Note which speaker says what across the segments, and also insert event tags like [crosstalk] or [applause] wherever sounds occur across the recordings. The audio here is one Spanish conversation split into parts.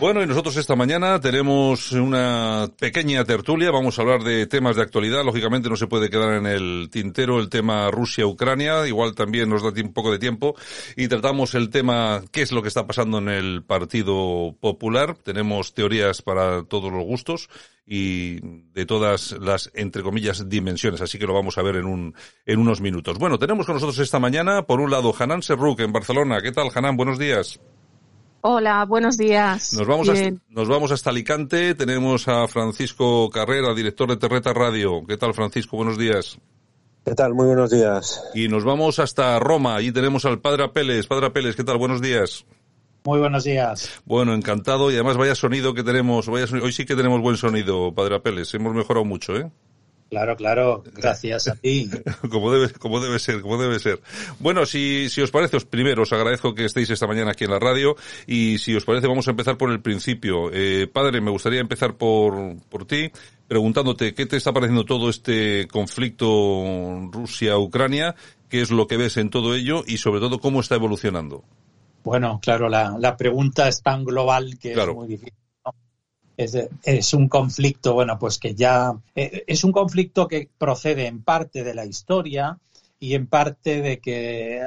Speaker 1: Bueno, y nosotros esta mañana tenemos una pequeña tertulia. Vamos a hablar de temas de actualidad. Lógicamente no se puede quedar en el tintero el tema Rusia-Ucrania. Igual también nos da un poco de tiempo. Y tratamos el tema qué es lo que está pasando en el Partido Popular. Tenemos teorías para todos los gustos y de todas las, entre comillas, dimensiones. Así que lo vamos a ver en, un, en unos minutos. Bueno, tenemos con nosotros esta mañana, por un lado, Hanan Serruk en Barcelona. ¿Qué tal, Hanan? Buenos días.
Speaker 2: Hola, buenos días.
Speaker 1: Nos vamos, hasta, nos vamos hasta Alicante. Tenemos a Francisco Carrera, director de Terreta Radio. ¿Qué tal, Francisco? Buenos días.
Speaker 3: ¿Qué tal? Muy buenos días.
Speaker 1: Y nos vamos hasta Roma. Allí tenemos al Padre Apeles. Padre Apeles, ¿qué tal? Buenos días.
Speaker 4: Muy buenos días.
Speaker 1: Bueno, encantado. Y además vaya sonido que tenemos. Vaya Hoy sí que tenemos buen sonido, Padre Apeles. Hemos mejorado mucho, ¿eh?
Speaker 4: Claro, claro, gracias a ti. [laughs]
Speaker 1: como debe, como debe ser, como debe ser. Bueno, si, si os parece, os primero os agradezco que estéis esta mañana aquí en la radio y si os parece vamos a empezar por el principio. Eh, padre, me gustaría empezar por, por ti preguntándote qué te está pareciendo todo este conflicto Rusia-Ucrania, qué es lo que ves en todo ello y sobre todo cómo está evolucionando.
Speaker 4: Bueno, claro, la, la pregunta es tan global que es muy difícil es, es, un conflicto, bueno, pues que ya eh, es un conflicto que procede en parte de la historia y en parte de que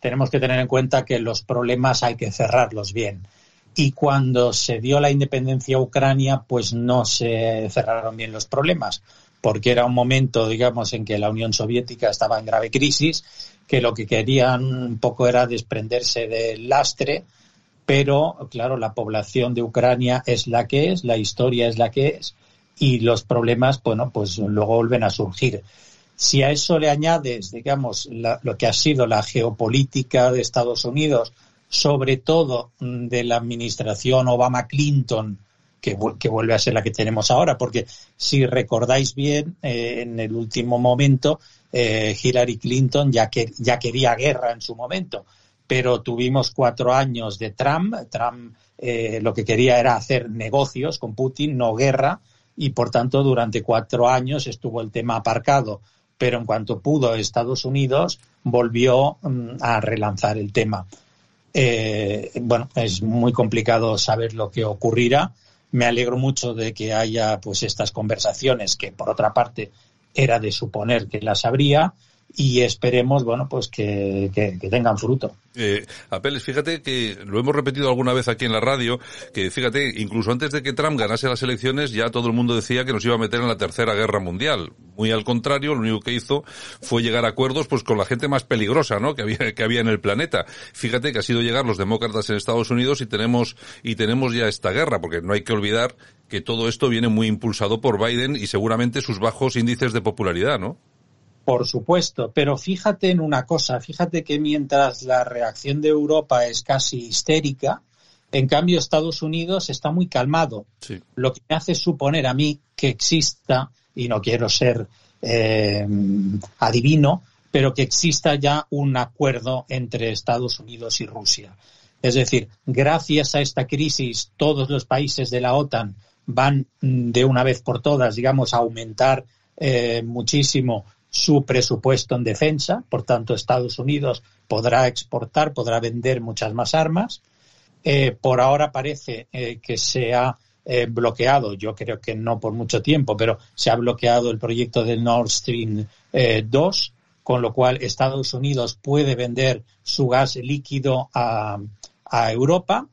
Speaker 4: tenemos que tener en cuenta que los problemas hay que cerrarlos bien. Y cuando se dio la independencia a Ucrania, pues no se cerraron bien los problemas, porque era un momento, digamos, en que la Unión Soviética estaba en grave crisis, que lo que querían un poco era desprenderse del lastre, pero claro, la población de Ucrania es la que es, la historia es la que es y los problemas, bueno, pues luego vuelven a surgir. Si a eso le añades, digamos, lo que ha sido la geopolítica de Estados Unidos, sobre todo mm, de la administración Obama-Clinton, que, que, vuelve a ser la que tenemos ahora, porque si recordáis bien, eh, en el último momento, eh, Hillary Clinton ya quería guerra en su momento pero tuvimos cuatro años de Trump. Trump eh, lo que quería era hacer negocios con Putin, no guerra, y por tanto durante cuatro años estuvo el tema aparcado. Pero en cuanto pudo Estados Unidos, volvió mm, a relanzar el tema. Eh, bueno, es muy complicado saber lo que ocurrirá. Me alegro mucho de que haya pues estas conversaciones que por otra parte era de suponer que las habría y esperemos, bueno, pues que, que, tengan fruto.
Speaker 1: Eh, Apeles, fíjate que lo hemos repetido alguna vez aquí en la radio, que fíjate, incluso antes de que Trump ganase las elecciones, ya todo el mundo decía que nos iba a meter en la tercera guerra mundial. Muy al contrario, lo único que hizo fue llegar a acuerdos pues con la gente más peligrosa, ¿no? Que había, que había en el planeta. Fíjate que ha sido llegar los demócratas en Estados Unidos y tenemos, y tenemos ya esta guerra, porque no hay que olvidar que todo esto viene muy impulsado por Biden y seguramente sus bajos índices de popularidad, ¿no?
Speaker 4: Por supuesto, pero fíjate en una cosa, fíjate que mientras la reacción de Europa es casi histérica, en cambio Estados Unidos está muy calmado,
Speaker 1: sí.
Speaker 4: lo que me hace suponer a mí que exista, y no quiero ser eh, adivino, pero que exista ya un acuerdo entre Estados Unidos y Rusia. Es decir, gracias a esta crisis, todos los países de la OTAN van de una vez por todas, digamos, a aumentar eh, muchísimo su presupuesto en defensa, por tanto Estados Unidos podrá exportar, podrá vender muchas más armas. Eh, por ahora parece eh, que se ha eh, bloqueado, yo creo que no por mucho tiempo, pero se ha bloqueado el proyecto del Nord Stream 2, con lo cual Estados Unidos puede vender su gas líquido a, a Europa.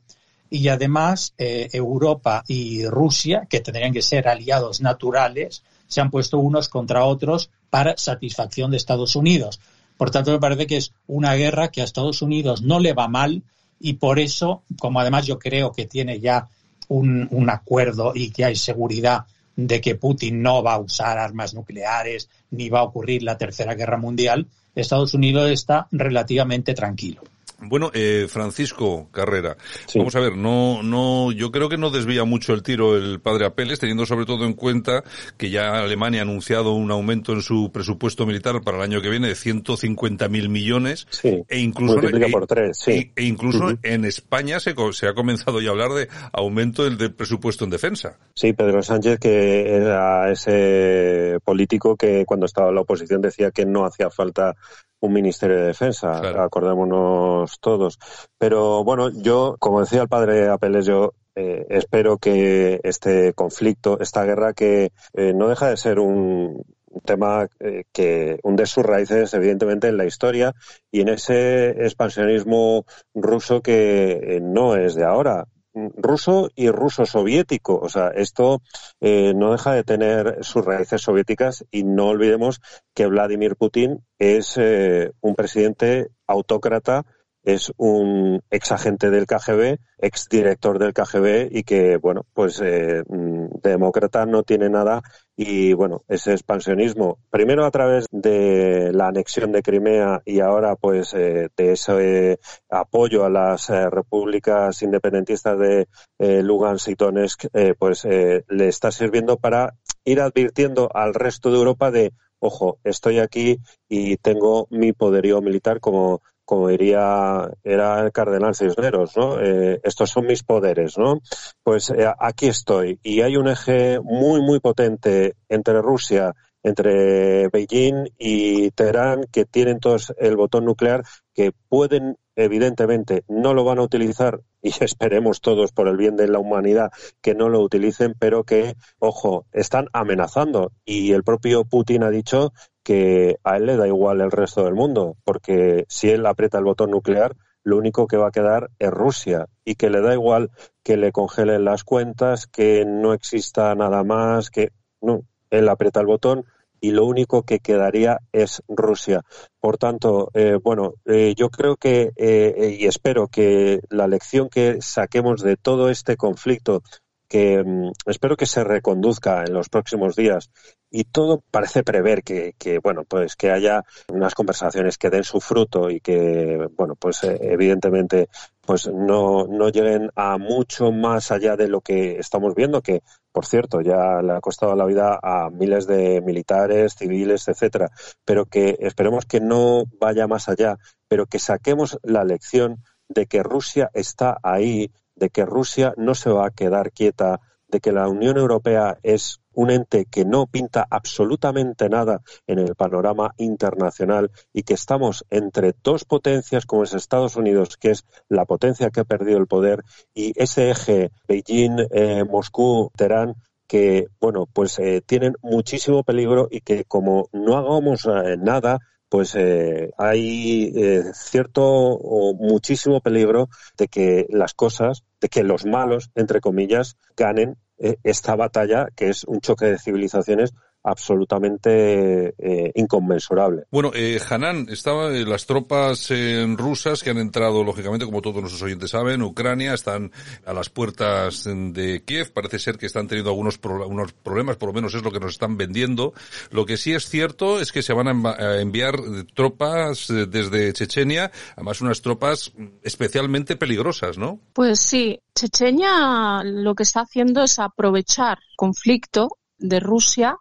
Speaker 4: Y además Europa y Rusia, que tendrían que ser aliados naturales, se han puesto unos contra otros para satisfacción de Estados Unidos. Por tanto, me parece que es una guerra que a Estados Unidos no le va mal y por eso, como además yo creo que tiene ya un, un acuerdo y que hay seguridad de que Putin no va a usar armas nucleares ni va a ocurrir la Tercera Guerra Mundial, Estados Unidos está relativamente tranquilo.
Speaker 1: Bueno, eh, Francisco Carrera, sí. vamos a ver, no, no, yo creo que no desvía mucho el tiro el padre Apeles, teniendo sobre todo en cuenta que ya Alemania ha anunciado un aumento en su presupuesto militar para el año que viene de 150.000 millones.
Speaker 3: Sí,
Speaker 1: e incluso,
Speaker 3: e, por tres, sí.
Speaker 1: e, e incluso uh -huh. en España se, se ha comenzado ya a hablar de aumento del, del presupuesto en defensa.
Speaker 3: Sí, Pedro Sánchez, que era ese político que cuando estaba en la oposición decía que no hacía falta un Ministerio de Defensa, acordémonos todos. Pero bueno, yo, como decía el padre Apeles, yo eh, espero que este conflicto, esta guerra que eh, no deja de ser un, tema eh, que hunde sus raíces evidentemente en la historia y en ese expansionismo ruso que no es de ahora ruso y ruso soviético. O sea, esto eh, no deja de tener sus raíces soviéticas y no olvidemos que Vladimir Putin es eh, un presidente autócrata es un ex agente del KGB, ex director del KGB y que, bueno, pues eh, mm, demócrata no tiene nada y, bueno, ese expansionismo, primero a través de la anexión de Crimea y ahora, pues, eh, de ese apoyo a las eh, repúblicas independentistas de Lugansk y Donetsk, pues le está sirviendo para ir advirtiendo al resto de Europa de, ojo, estoy aquí y tengo mi poderío militar como como diría, era el cardenal Cisneros, ¿no? Eh, estos son mis poderes, ¿no? Pues eh, aquí estoy. Y hay un eje muy, muy potente entre Rusia, entre Beijing y Teherán, que tienen todos el botón nuclear, que pueden, evidentemente, no lo van a utilizar, y [laughs] esperemos todos por el bien de la humanidad que no lo utilicen, pero que, ojo, están amenazando. Y el propio Putin ha dicho que a él le da igual el resto del mundo, porque si él aprieta el botón nuclear, lo único que va a quedar es Rusia y que le da igual que le congelen las cuentas, que no exista nada más, que no, él aprieta el botón y lo único que quedaría es Rusia. Por tanto, eh, bueno, eh, yo creo que eh, y espero que la lección que saquemos de todo este conflicto que mm, espero que se reconduzca en los próximos días y todo parece prever que, bueno pues que haya unas conversaciones que den su fruto y que bueno pues evidentemente pues no, no lleguen a mucho más allá de lo que estamos viendo que por cierto ya le ha costado la vida a miles de militares civiles etcétera pero que esperemos que no vaya más allá pero que saquemos la lección de que Rusia está ahí de que Rusia no se va a quedar quieta, de que la Unión Europea es un ente que no pinta absolutamente nada en el panorama internacional y que estamos entre dos potencias como es Estados Unidos, que es la potencia que ha perdido el poder, y ese eje Beijing, eh, Moscú, Teherán, que, bueno, pues eh, tienen muchísimo peligro y que como no hagamos eh, nada, pues eh, hay eh, cierto o muchísimo peligro de que las cosas, de que los malos, entre comillas, ganen eh, esta batalla que es un choque de civilizaciones absolutamente eh, inconmensurable.
Speaker 1: Bueno, eh, Hanan, estaban eh, las tropas eh, rusas que han entrado, lógicamente, como todos nuestros oyentes saben, Ucrania, están a las puertas de Kiev. Parece ser que están teniendo algunos unos problemas, por lo menos es lo que nos están vendiendo. Lo que sí es cierto es que se van a, enviar tropas desde Chechenia, además unas tropas especialmente peligrosas, ¿no?
Speaker 2: Pues sí, Chechenia lo que está haciendo es aprovechar conflicto de Rusia,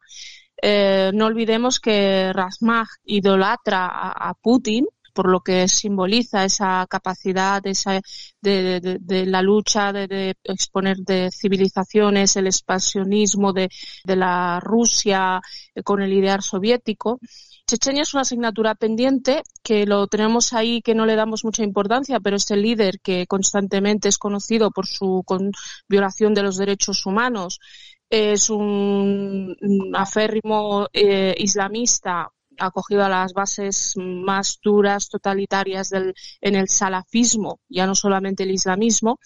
Speaker 2: eh, no olvidemos que Rasmach idolatra a, Putin por lo que simboliza esa capacidad esa, de, la lucha de, exponer de civilizaciones, el expansionismo de, la Rusia eh, con el ideal soviético. Chechenia es una asignatura pendiente que lo tenemos ahí, que no le damos mucha importancia, pero es el líder que constantemente es conocido por su violación de los derechos humanos es un, aférrimo eh, islamista acogido a las bases más duras, totalitarias del, en el salafismo, ya no solamente el islamismo,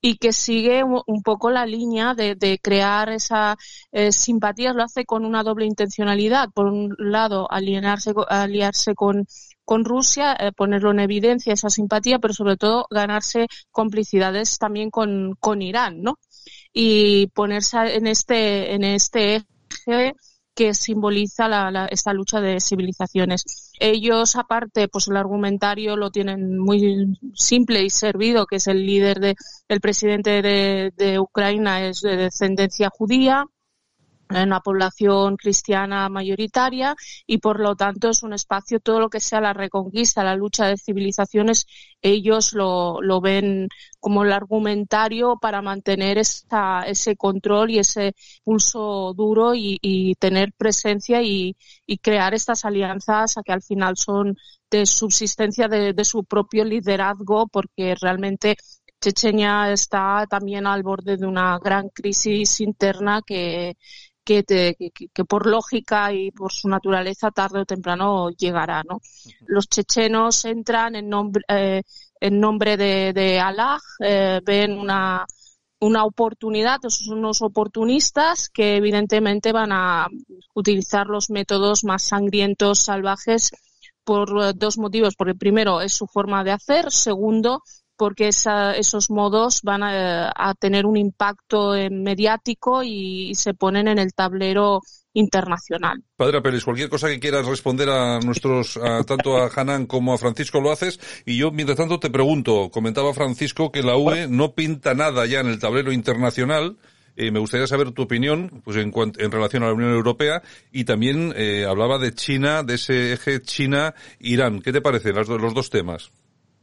Speaker 2: y que sigue un, poco la línea de, crear esa eh, simpatía, lo hace con una doble intencionalidad. Por un lado, alienarse, aliarse con, con Rusia, eh, ponerlo en evidencia esa simpatía, pero sobre todo ganarse complicidades también con, con Irán, ¿no? Y ponerse en este, en este eje que simboliza la, esta lucha de civilizaciones. Ellos, aparte, pues el argumentario lo tienen muy simple y servido, que es el líder de, el presidente de, Ucrania es de descendencia judía, una población cristiana mayoritaria y por lo tanto es un espacio todo lo que sea la reconquista, la lucha de civilizaciones, ellos lo, lo ven como el argumentario para mantener esta, ese control y ese pulso duro y, y tener presencia y, y, crear estas alianzas a que al final son de subsistencia de, de su propio liderazgo porque realmente Chechenia está también al borde de una gran crisis interna que, que, que, por lógica y por su naturaleza tarde o temprano llegará. ¿no? Los chechenos entran en nombre, eh, en nombre de, de Allah, eh, ven una, una oportunidad, son unos oportunistas que evidentemente van a utilizar los métodos más sangrientos, salvajes, por dos motivos. Porque primero es su forma de hacer, segundo porque esos modos van a, tener un impacto mediático y, se ponen en el tablero internacional.
Speaker 1: Padre Pérez, cualquier cosa que quieras responder a nuestros, tanto a Hanan como a Francisco lo haces. Y yo, mientras tanto, te pregunto, comentaba Francisco que la UE no pinta nada ya en el tablero internacional. Eh, me gustaría saber tu opinión pues en, en relación a la Unión Europea y también eh, hablaba de China, de ese eje China-Irán. ¿Qué te parecen los dos temas?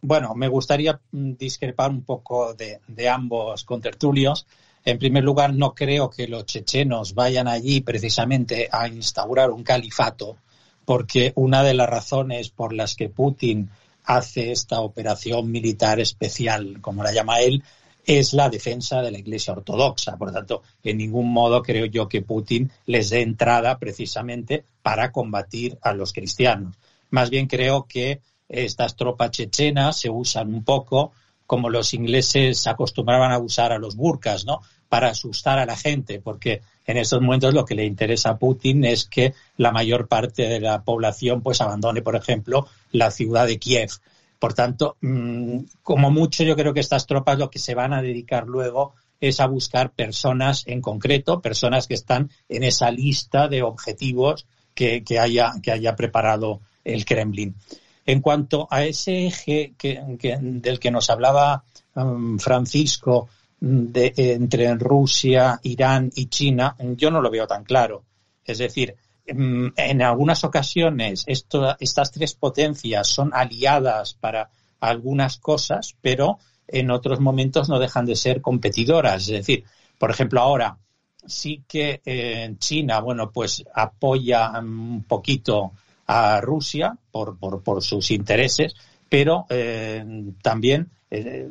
Speaker 4: Bueno, me gustaría mm, discrepar un poco de, ambos contertulios. En primer lugar, no creo que los chechenos vayan allí precisamente a instaurar un califato, porque una de las razones por las que Putin hace esta operación militar especial, como la llama él, es la defensa de la Iglesia Ortodoxa. Por lo tanto, en ningún modo creo yo que Putin les dé entrada precisamente para combatir a los cristianos. Más bien creo que estas tropas chechenas se usan un poco como los ingleses acostumbraban a usar a los burkas, ¿no? Para asustar a la gente, porque en estos momentos lo que le interesa a Putin es que la mayor parte de la población pues abandone, por ejemplo, la ciudad de Kiev. Por tanto, mm, como mucho yo creo que estas tropas lo que se van a dedicar luego es a buscar personas en concreto, personas que están en esa lista de objetivos que, que haya, que haya preparado el Kremlin. En cuanto a ese eje del que nos hablaba um, Francisco de, entre Rusia, Irán y China, yo no lo veo tan claro. Es decir, mm, en algunas ocasiones estas tres potencias son aliadas para algunas cosas, pero en otros momentos no dejan de ser competidoras. Es decir, por ejemplo, ahora sí que eh, China, bueno, pues apoya un poquito a Rusia por, por, sus intereses, pero eh, también eh,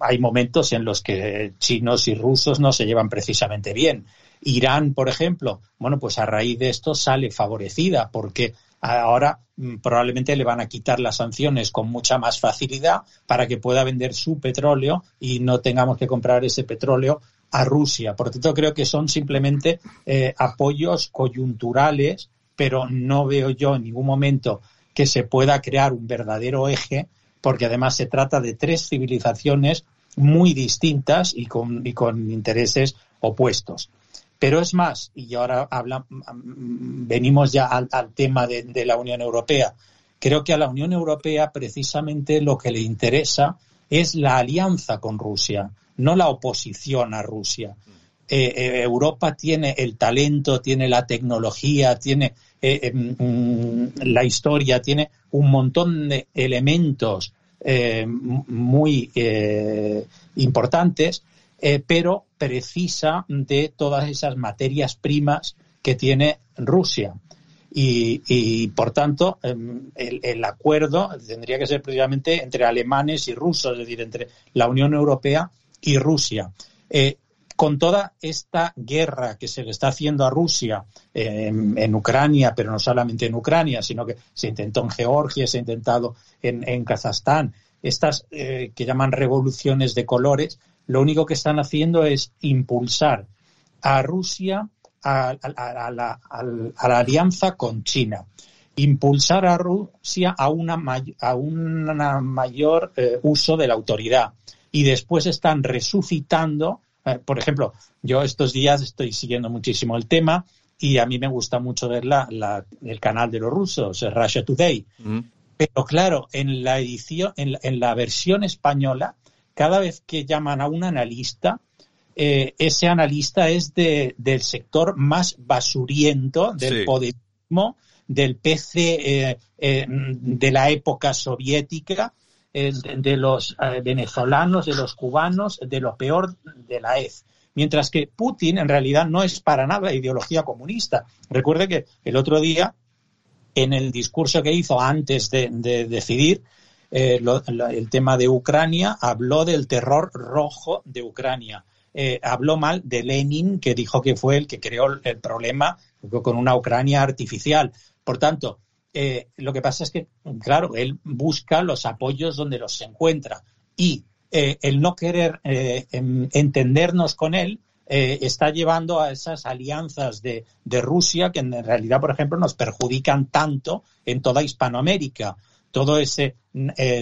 Speaker 4: hay momentos en los que chinos y rusos no se llevan precisamente bien. Irán, por ejemplo, bueno, pues a raíz de esto sale favorecida porque ahora mm, probablemente le van a quitar las sanciones con mucha más facilidad para que pueda vender su petróleo y no tengamos que comprar ese petróleo a Rusia. Por tanto, creo que son simplemente eh, apoyos coyunturales pero no veo yo en ningún momento que se pueda crear un verdadero eje, porque además se trata de tres civilizaciones muy distintas y con, intereses opuestos. Pero es más, y ahora venimos ya al, tema de, la Unión Europea. Creo que a la Unión Europea precisamente lo que le interesa es la alianza con Rusia, no la oposición a Rusia. Eh, eh, Europa tiene el talento, tiene la tecnología, tiene eh, eh, mm, la historia tiene un montón de elementos eh, muy importantes, pero precisa de todas esas materias primas que tiene Rusia. Y, por tanto, em, el, acuerdo tendría que ser precisamente entre alemanes y rusos, es decir, entre la Unión Europea y Rusia con toda esta guerra que se le está haciendo a Rusia en, Ucrania, pero no solamente en Ucrania, sino que se intentó en Georgia, se ha intentado en, Kazajstán, estas eh, que llaman revoluciones de colores, lo único que están haciendo es impulsar a Rusia a, la, alianza con China, impulsar a Rusia a una, a una mayor eh, uso de la autoridad. Y después están resucitando eh, por ejemplo, yo estos días estoy siguiendo muchísimo el tema y a mí me gusta mucho ver el canal de los rusos, Russia Today. Mm. Pero claro, en la edición, en la, versión española, cada vez que llaman a un analista, eh, ese analista es de, del sector más basuriento del poderismo, del PC de la época soviética, de los venezolanos, de los cubanos, de lo peor de la EZ mientras que Putin en realidad no es para nada ideología comunista. Recuerde que el otro día, en el discurso que hizo antes de, decidir eh, el tema de Ucrania, habló del terror rojo de Ucrania. Eh, habló mal de Lenin, que dijo que fue el que creó el problema con una Ucrania artificial. Por tanto, eh, lo que pasa es que, claro, él busca los apoyos donde los encuentra. Y eh, el no querer eh, entendernos con él eh, está llevando a esas alianzas de, Rusia que en realidad, por ejemplo, nos perjudican tanto en toda Hispanoamérica. Todo ese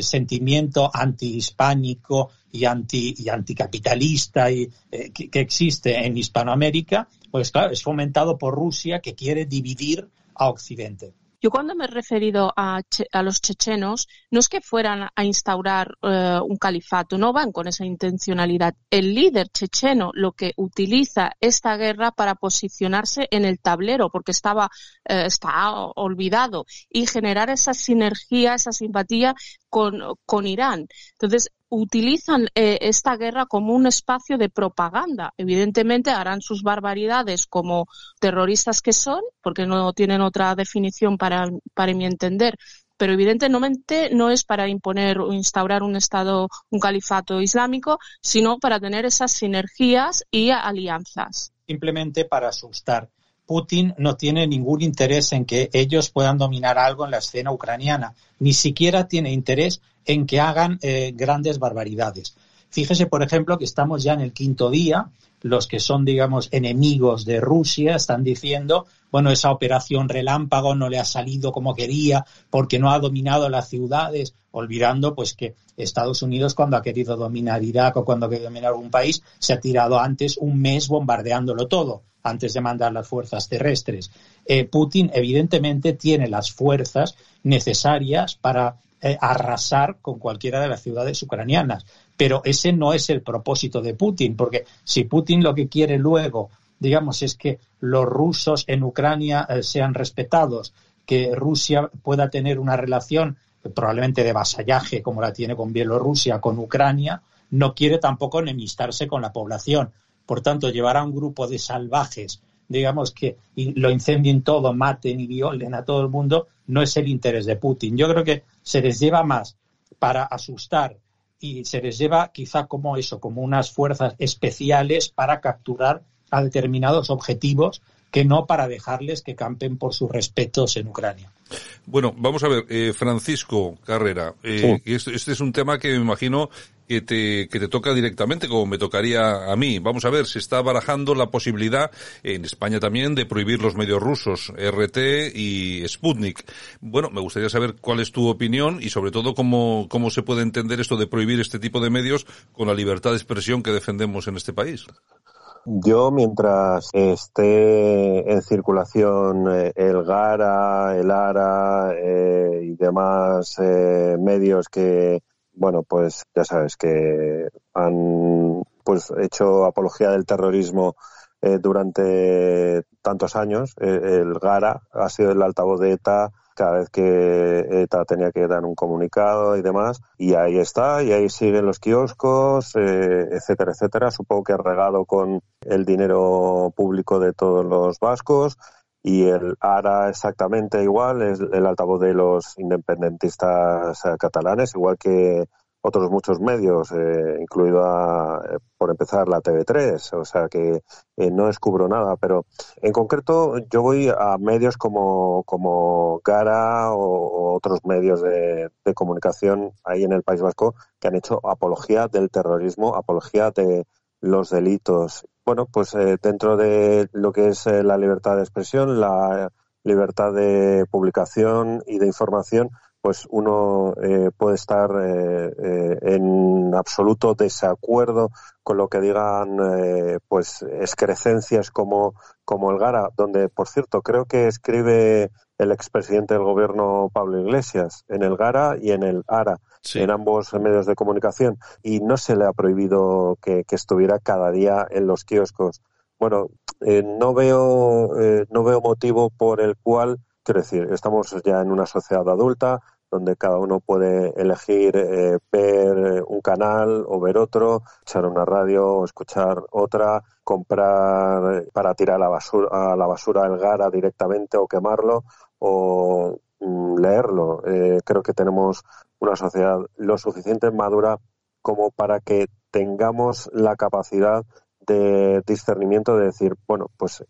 Speaker 4: sentimiento antihispánico y, anti, y anticapitalista que, que existe en Hispanoamérica, pues claro, es fomentado por Rusia que quiere dividir a Occidente.
Speaker 2: Yo cuando me he referido a, los chechenos, no es que fueran a instaurar eh, un califato, no van con esa intencionalidad. El líder checheno lo que utiliza esta guerra para posicionarse en el tablero, porque estaba eh, está olvidado, y generar esa sinergia, esa simpatía con, con Irán. Entonces, utilizan eh, esta guerra como un espacio de propaganda. Evidentemente harán sus barbaridades como terroristas que son, porque no tienen otra definición para, para mi entender, pero evidentemente no es para imponer o instaurar un Estado, un califato islámico, sino para tener esas sinergias y alianzas.
Speaker 4: Simplemente para asustar. Putin no tiene ningún interés en que ellos puedan dominar algo en la escena ucraniana, ni siquiera tiene interés en que hagan eh, grandes barbaridades. Fíjese, por ejemplo, que estamos ya en el quinto día. Los que son, digamos, enemigos de Rusia están diciendo, bueno, esa operación relámpago no le ha salido como quería porque no ha dominado las ciudades, olvidando pues que Estados Unidos cuando ha querido dominar Irak o cuando ha querido dominar un país se ha tirado antes un mes bombardeándolo todo antes de mandar las fuerzas terrestres. Eh, Putin evidentemente tiene las fuerzas necesarias para eh, arrasar con cualquiera de las ciudades ucranianas. Pero ese no es el propósito de Putin, porque si Putin lo que quiere luego, digamos, es que los rusos en Ucrania eh, sean respetados, que Rusia pueda tener una relación eh, probablemente de vasallaje como la tiene con Bielorrusia, con Ucrania, no quiere tampoco enemistarse con la población. Por tanto, llevar a un grupo de salvajes digamos, que lo incendien todo, maten y violen a todo el mundo, no es el interés de Putin. Yo creo que se les lleva más para asustar y se les lleva quizá como eso, como unas fuerzas especiales para capturar a determinados objetivos que no para dejarles que campen por sus respetos en Ucrania.
Speaker 1: Bueno, vamos a ver, eh, Francisco Carrera, eh, este, este, es un tema que me imagino que te, que te toca directamente, como me tocaría a mí. Vamos a ver, se está barajando la posibilidad, en España también, de prohibir los medios rusos, RT y Sputnik. Bueno, me gustaría saber cuál es tu opinión y sobre todo cómo, cómo se puede entender esto de prohibir este tipo de medios con la libertad de expresión que defendemos en este país.
Speaker 3: Yo, mientras esté en circulación eh, el GARA, el ARA eh, y demás eh, medios que, bueno, pues ya sabes, que han pues hecho apología del terrorismo durante tantos años, el GARA ha sido el altavoz de ETA cada vez que ETA tenía que dar un comunicado y demás. Y ahí está, y ahí siguen los kioscos, eh, etcétera, etcétera. Supongo que regado con el dinero público de todos los vascos. Y el ARA exactamente igual, es el altavoz de los independentistas eh, catalanes, igual que otros muchos medios, eh, incluido eh, por empezar la TV3, o sea que eh, no descubro nada, pero en concreto yo voy a medios como, como Gara o, otros medios de, comunicación ahí en el País Vasco que han hecho apología del terrorismo, apología de los delitos. Bueno, pues dentro de lo que es la libertad de expresión, la libertad de publicación y de información, pues uno eh, puede estar eh, eh, en absoluto desacuerdo con lo que digan pues excrecencias como, como el Gara, donde por cierto creo que escribe el expresidente del gobierno Pablo Iglesias, en el Gara y en el ARA, en ambos medios de comunicación, y no se le ha prohibido que, estuviera cada día en los kioscos. Bueno, eh, no veo eh, no veo motivo por el cual, quiero decir, estamos ya en una sociedad adulta, donde cada uno puede elegir eh, ver un canal o ver otro, echar una radio o escuchar otra, comprar para tirar a la basura, a la basura el Gara directamente o quemarlo o mm, leerlo. Eh, creo que tenemos una sociedad lo suficiente madura como para que tengamos la capacidad de discernimiento de decir, bueno, pues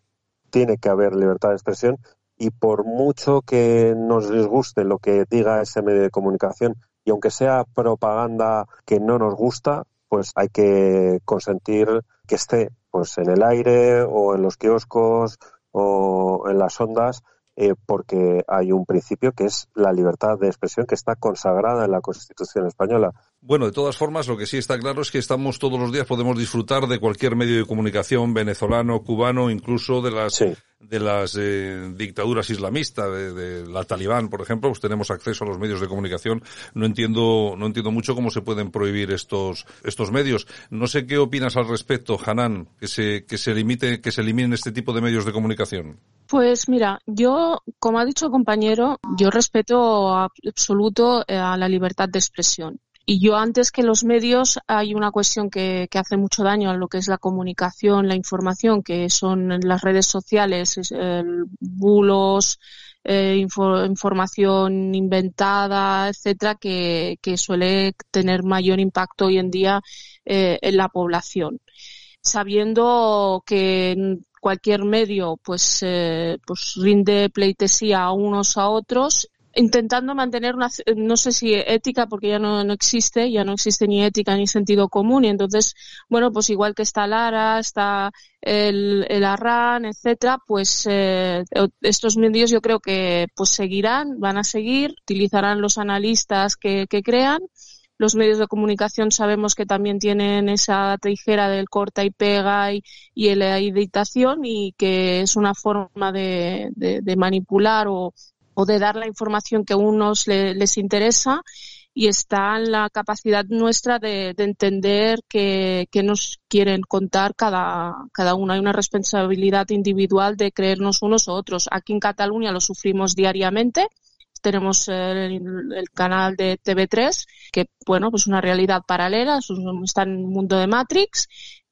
Speaker 3: tiene que haber libertad de expresión y por mucho que nos disguste lo que diga ese medio de comunicación y aunque sea propaganda que no nos gusta, pues hay que consentir que esté pues en el aire o en los kioscos o en las ondas eh, porque hay un principio que es la libertad de expresión que está consagrada en la Constitución española.
Speaker 1: Bueno, de todas formas, lo que sí está claro es que estamos todos los días, podemos disfrutar de cualquier medio de comunicación venezolano, cubano, incluso de las de las eh, dictaduras islamistas, de, la Talibán, por ejemplo, pues tenemos acceso a los medios de comunicación. No entiendo, no entiendo mucho cómo se pueden prohibir estos, estos medios. No sé qué opinas al respecto, Hanan, que se, que se limite, que se eliminen este tipo de medios de comunicación.
Speaker 2: Pues mira, yo, como ha dicho el compañero, yo respeto absoluto eh, a la libertad de expresión. Y yo antes que los medios hay una cuestión que, que, hace mucho daño a lo que es la comunicación, la información, que son las redes sociales, bulos, eh, información inventada, etcétera, que, que, suele tener mayor impacto hoy en día eh, en la población. Sabiendo que cualquier medio pues, eh, pues rinde pleitesía a unos a otros intentando mantener una, no sé si ética, porque ya no, no, existe, ya no existe ni ética ni sentido común, y entonces, bueno, pues igual que está Lara, está el, el Arran, etcétera, pues eh, estos medios yo creo que pues seguirán, van a seguir, utilizarán los analistas que, que crean, los medios de comunicación sabemos que también tienen esa tijera del corta y pega y, y la editación y que es una forma de, de, de manipular o, o de dar la información que a unos les interesa y está en la capacidad nuestra de, entender que, nos quieren contar cada, cada uno. Hay una responsabilidad individual de creernos unos u otros. Aquí en Cataluña lo sufrimos diariamente. Tenemos el, canal de TV3, que, bueno, pues una realidad paralela, está en el mundo de Matrix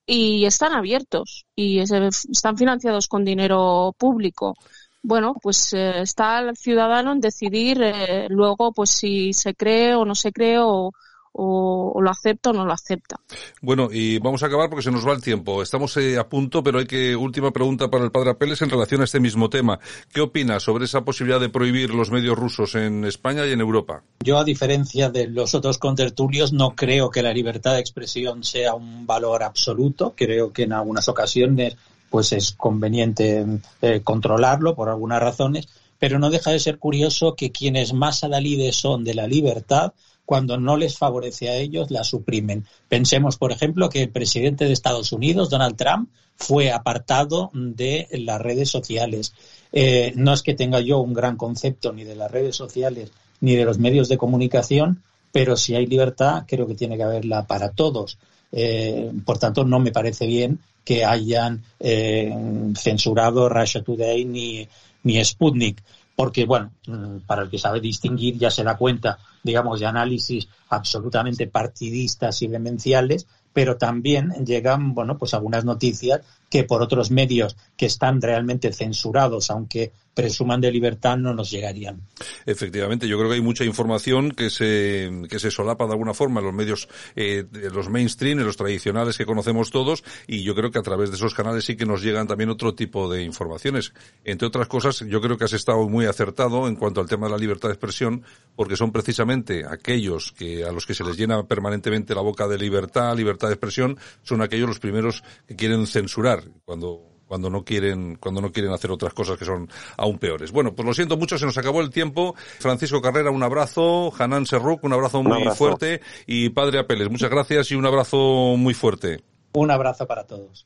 Speaker 2: y están abiertos y están financiados con dinero público bueno, pues eh, está el ciudadano en decidir eh, luego pues si se cree o no se cree o, o, lo acepta o no lo acepta.
Speaker 1: Bueno, y vamos a acabar porque se nos va el tiempo. Estamos eh, a punto, pero hay que, última pregunta para el padre Apeles en relación a este mismo tema. ¿Qué opina sobre esa posibilidad de prohibir los medios rusos en España y en Europa?
Speaker 4: Yo, a diferencia de los otros contertulios, no creo que la libertad de expresión sea un valor absoluto. Creo que en algunas ocasiones pues es conveniente eh, controlarlo por algunas razones, pero no deja de ser curioso que quienes más adalides son de la libertad, cuando no les favorece a ellos, la suprimen. Pensemos, por ejemplo, que el presidente de Estados Unidos, Donald Trump, fue apartado de las redes sociales. Eh, no es que tenga yo un gran concepto ni de las redes sociales ni de los medios de comunicación, pero si hay libertad, creo que tiene que haberla para todos. Eh, por tanto, no me parece bien que hayan eh, censurado Russia Today ni, ni Sputnik. Porque, bueno, mm, para el que sabe distinguir ya se da cuenta, digamos, de análisis absolutamente partidistas y demenciales, pero también llegan, bueno, pues algunas noticias que por otros medios que están realmente censurados, aunque presuman de libertad, no nos llegarían.
Speaker 1: Efectivamente, yo creo que hay mucha información que se, que se solapa de alguna forma en los medios, eh, los mainstream, en los tradicionales que conocemos todos, y yo creo que a través de esos canales sí que nos llegan también otro tipo de informaciones. Entre otras cosas, yo creo que has estado muy acertado en cuanto al tema de la libertad de expresión, porque son precisamente aquellos que, a los que se les llena permanentemente la boca de libertad, libertad de expresión, son aquellos los primeros que quieren censurar cuando cuando no quieren cuando no quieren hacer otras cosas que son aún peores. Bueno, pues lo siento mucho, se nos acabó el tiempo. Francisco Carrera, un abrazo. Hanan Serruk, un abrazo muy fuerte. Y Padre Apeles, muchas gracias y un abrazo muy fuerte.
Speaker 4: Un abrazo para todos.